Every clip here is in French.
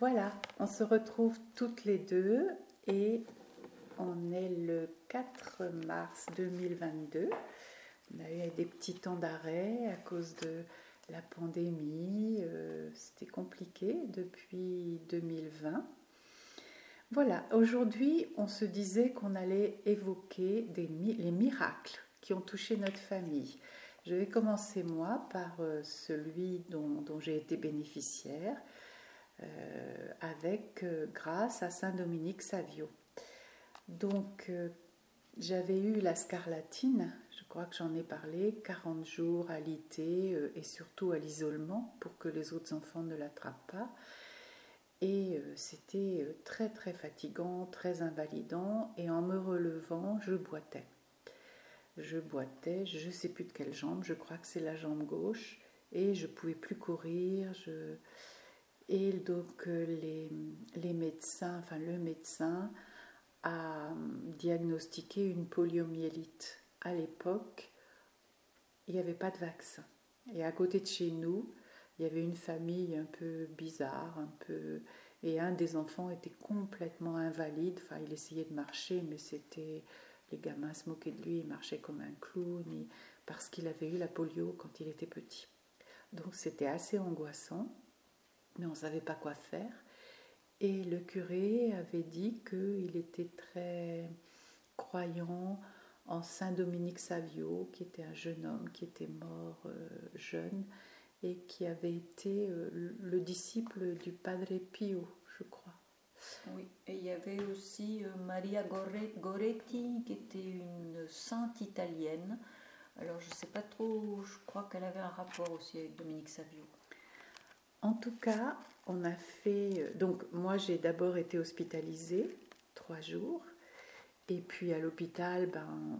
Voilà, on se retrouve toutes les deux et on est le 4 mars 2022. On a eu des petits temps d'arrêt à cause de la pandémie. Euh, c'était compliqué depuis 2020. Voilà, aujourd'hui, on se disait qu'on allait évoquer les miracles qui ont touché notre famille. Je vais commencer moi par euh, celui dont, j'ai été bénéficiaire, avec euh, grâce à Saint Dominique Savio. Donc j'avais eu la scarlatine, je crois que j'en ai parlé, 40 jours à l'IT et surtout à l'isolement pour que les autres enfants ne l'attrapent pas. Et c'était très très fatigant, très invalidant et en me relevant, je boitais je boitais, je ne sais plus de quelle jambe, je crois que c'est la jambe gauche, et je ne pouvais plus courir. Je... Et donc euh, les, les, médecins, enfin le médecin a diagnostiqué une poliomyélite. À l'époque, il n'y avait pas de vaccin. Et à côté de chez nous, il y avait une famille un peu bizarre, un peu et un des enfants était complètement invalide. Enfin, il essayait de marcher, mais c'était les gamins se moquaient de lui, il marchait comme un clown, parce qu'il avait eu la polio quand il était petit. Donc c'était assez angoissant, mais on ne savait pas quoi faire. Et le curé avait dit qu'il était très croyant en Saint Dominique Savio, qui était un jeune homme qui était mort euh, jeune et qui avait été euh, le disciple du Padre Pio, je crois. Oui, et il y avait aussi euh, Maria Goretti, qui était une sainte italienne. Alors je ne sais pas trop, je crois qu'elle avait un rapport aussi avec Dominique Savio. En tout cas, on a fait. Euh, donc, moi, j'ai d'abord été hospitalisée trois jours. Et puis à l'hôpital, ben,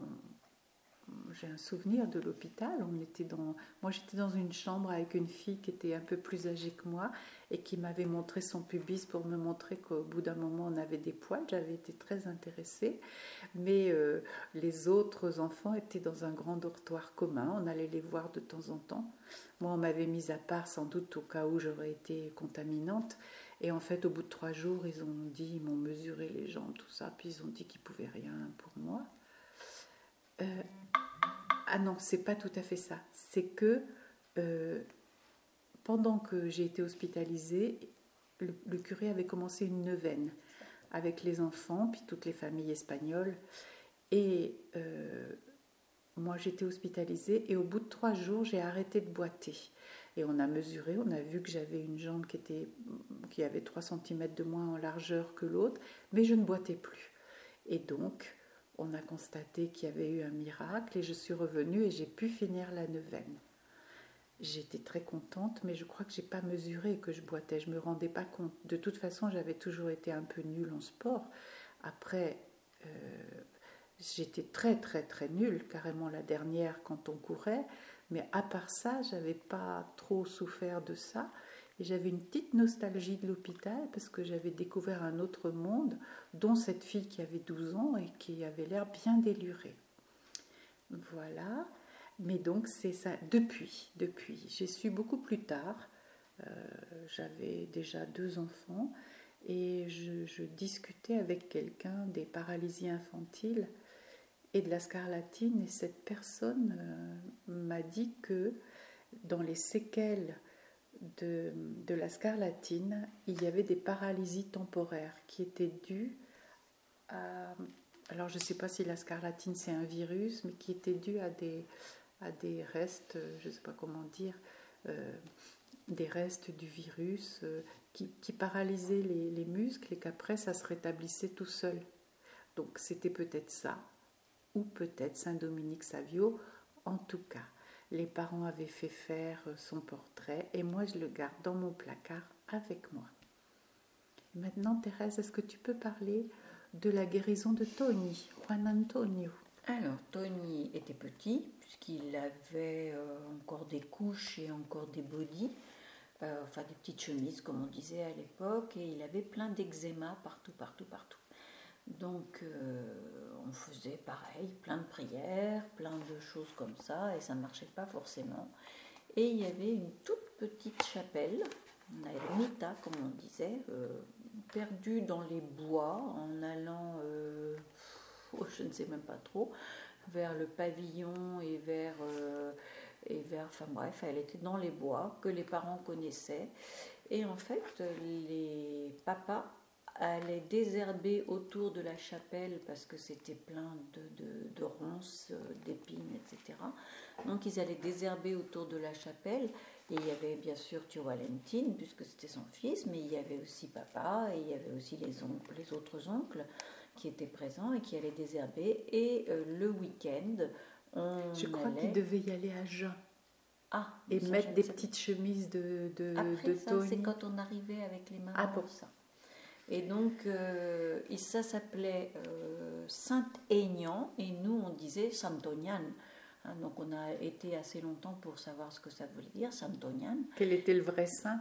j'ai un souvenir de l'hôpital. On était dans, moi j'étais dans une chambre avec une fille qui était un peu plus âgée que moi et qui m'avait montré son pubis pour me montrer qu'au bout d'un moment on avait des poils. J'avais été très intéressée, mais euh, les autres enfants étaient dans un grand dortoir commun. On allait les voir de temps en temps. Moi on m'avait mise à part sans doute au cas où j'aurais été contaminante. Et en fait, au bout de trois jours, ils ont dit, ils m'ont mesuré les jambes, tout ça, puis ils ont dit qu'ils pouvaient rien pour moi. Ah non, c'est pas tout à fait ça. C'est que euh, pendant que j'ai été hospitalisée, le, curé avait commencé une neuvaine avec les enfants, puis toutes les familles espagnoles. Et euh, moi, j'étais hospitalisée et au bout de trois jours, j'ai arrêté de boiter. Et on a mesuré, on a vu que j'avais une jambe qui, était, qui avait 3 cm de moins en largeur que l'autre, mais je ne boitais plus. Et donc, on a constaté qu'il y avait eu un miracle et je suis revenue et j'ai pu finir la neuvaine. J'étais très contente, mais je crois que j'ai pas mesuré que je boitais. Je me rendais pas compte. De toute façon, j'avais toujours été un peu nulle en sport. Après, euh, j'étais très très très nulle, carrément la dernière quand on courait. Mais à part ça, j'avais pas trop souffert de ça. Et j'avais une petite nostalgie de l'hôpital parce que j'avais découvert un autre monde, dont cette fille qui avait 12 ans et qui avait l'air bien délurée. Voilà. Mais donc c'est ça. Depuis, depuis, j'ai su beaucoup plus tard. Euh, j'avais déjà deux enfants et je, discutais avec quelqu'un des paralysies infantiles et de la scarlatine et cette personne euh, m'a dit que dans les séquelles de, la scarlatine, il y avait des paralysies temporaires qui étaient dues à... Alors je ne sais pas si la scarlatine c'est un virus, mais qui étaient dues à des, à des restes, je ne sais pas comment dire, euh, des restes du virus euh, qui, paralysaient les, les muscles et qu'après ça se rétablissait tout seul. Donc c'était peut-être ça, ou peut-être Saint-Dominique Savio, en tout cas les parents avaient fait faire son portrait et moi je le garde dans mon placard avec moi. Maintenant, Thérèse, est-ce que tu peux parler de la guérison de Tony, Juan Antonio? Alors, Tony était petit, puisqu'il avait euh, encore des couches et encore des bodys, euh, enfin des petites chemises, comme on disait à l'époque, et il avait plein d'eczéma partout, partout, partout. Donc euh, on faisait pareil, plein de prières, plein de choses comme ça, et ça ne marchait pas forcément. Et il y avait une toute petite chapelle, avait ermita, comme on disait, euh, perdu dans les bois en allant, euh, je ne sais même pas trop, vers le pavillon et vers, et vers, enfin bref, elle était dans les bois que les parents connaissaient. Et en fait, les papas allaient désherber autour de la chapelle parce que c'était plein de, de, de ronces, d'épines, etc. Donc ils allaient désherber autour de la chapelle et il y avait bien sûr Tio Valentine, puisque c'était son fils, mais il y avait aussi papa, et il y avait aussi les, oncles, les autres oncles qui étaient présents et qui allaient désherber. Et euh, le week-end, on. Je crois qu'il devait y aller à jeun. Ah, et mettre des petites chemises de, de, Après de ça, c'est quand on arrivait avec les mamans. Ah, pour ça. Et donc, euh, et ça s'appelait euh, Saint-Aignan, et nous, on disait Santonian. Hein, donc, on a été assez longtemps pour savoir ce que ça voulait dire, Santonian. Quel était le vrai saint?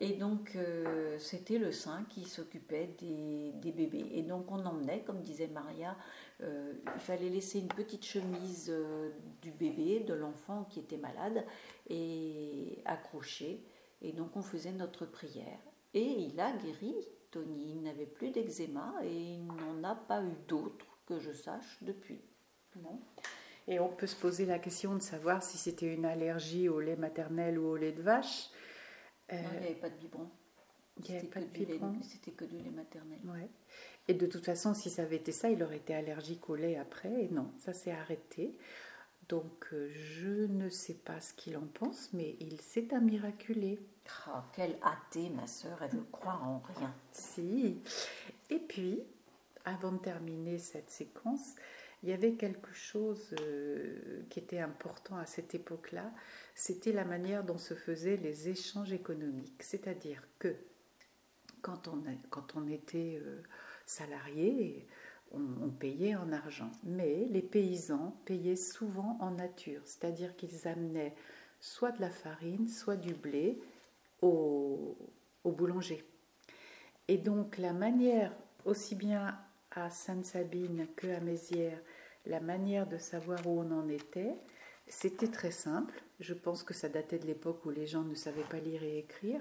Et donc, euh, c'était le saint qui s'occupait des, des bébés. Et donc, on emmenait, comme disait Maria, euh, il fallait laisser une petite chemise du bébé, de l'enfant qui était malade, et accrochée. Et donc, on faisait notre prière. Et il a guéri, Tony. Il n'avait plus d'eczéma et il n'en a pas eu d'autres que je sache depuis. Non. Et on peut se poser la question de savoir si c'était une allergie au lait maternel ou au lait de vache. Euh, Non, il n'y avait pas de biberon. il n'y avait C'était pas que de du lait- biberon. C'était que du lait maternel. Ouais. Et de toute façon, si ça avait été ça, il aurait été allergique au lait après. Et non, ça s'est arrêté. Donc, euh, je ne sais pas ce qu'il en pense, mais il s'est miraculé. Ah, quelle athée, ma sœur, elle veut croire en rien. Si. Et puis, avant de terminer cette séquence, il y avait quelque chose euh, qui était important à cette époque-là, c'était la manière dont se faisaient les échanges économiques. C'est-à-dire que quand on, a- quand on était euh, salarié, on, payait en argent. Mais les paysans payaient souvent en nature, c'est-à-dire qu'ils amenaient soit de la farine, soit du blé au, au boulanger. Et donc la manière, aussi bien à Sainte-Sabine que à Mézières, la manière de savoir où on en était, c'était très simple. Je pense que ça datait de l'époque où les gens ne savaient pas lire et écrire.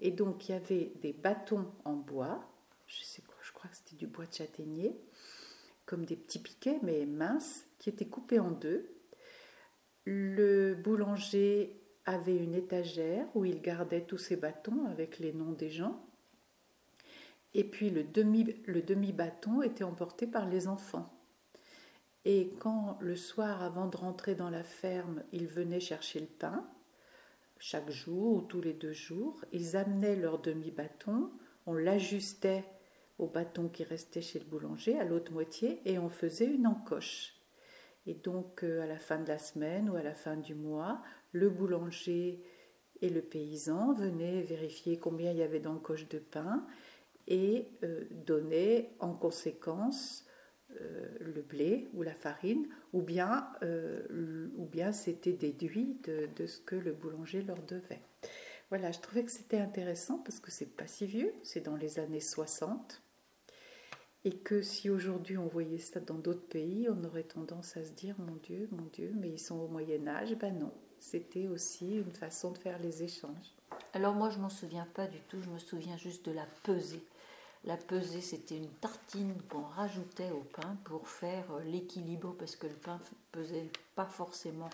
Et donc il y avait des bâtons en bois, je, sais, quoi, je crois que c'était du de châtaignier, comme des petits piquets mais minces, qui étaient coupés en deux. Le boulanger avait une étagère où il gardait tous ses bâtons avec les noms des gens. Et puis le demi, le demi-bâton était emporté par les enfants. Et quand le soir, avant de rentrer dans la ferme, ils venaient chercher le pain, chaque jour ou tous les deux jours, ils amenaient leur demi-bâton, on l'ajustait au bâton qui restait chez le boulanger, à l'autre moitié, et on faisait une encoche. Et donc, euh, à la fin de la semaine ou à la fin du mois, le boulanger et le paysan venaient vérifier combien il y avait d'encoches de pain et euh, donnaient en conséquence euh, le blé ou la farine, ou bien, ou bien c'était déduit de, de ce que le boulanger leur devait. Voilà, je trouvais que c'était intéressant parce que c'est pas si vieux, c'est dans les années 60. Et que si aujourd'hui on voyait ça dans d'autres pays, on aurait tendance à se dire mon Dieu, mon Dieu, mais ils sont au Moyen Âge. Ben non, c'était aussi une façon de faire les échanges. Alors moi, je m'en souviens pas du tout, je me souviens juste de la pesée. La pesée, c'était une tartine qu'on rajoutait au pain pour faire euh, l'équilibre, parce que le pain pesait pas forcément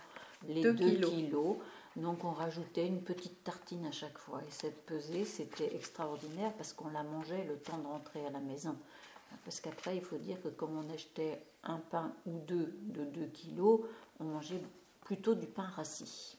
les Deux 2 kilos. kilos. Donc on rajoutait une petite tartine à chaque fois. Et cette pesée, c'était extraordinaire parce qu'on la mangeait le temps de rentrer à la maison. Parce qu'après, il faut dire que comme on achetait un pain ou deux de 2 kilos, on mangeait plutôt du pain rassis.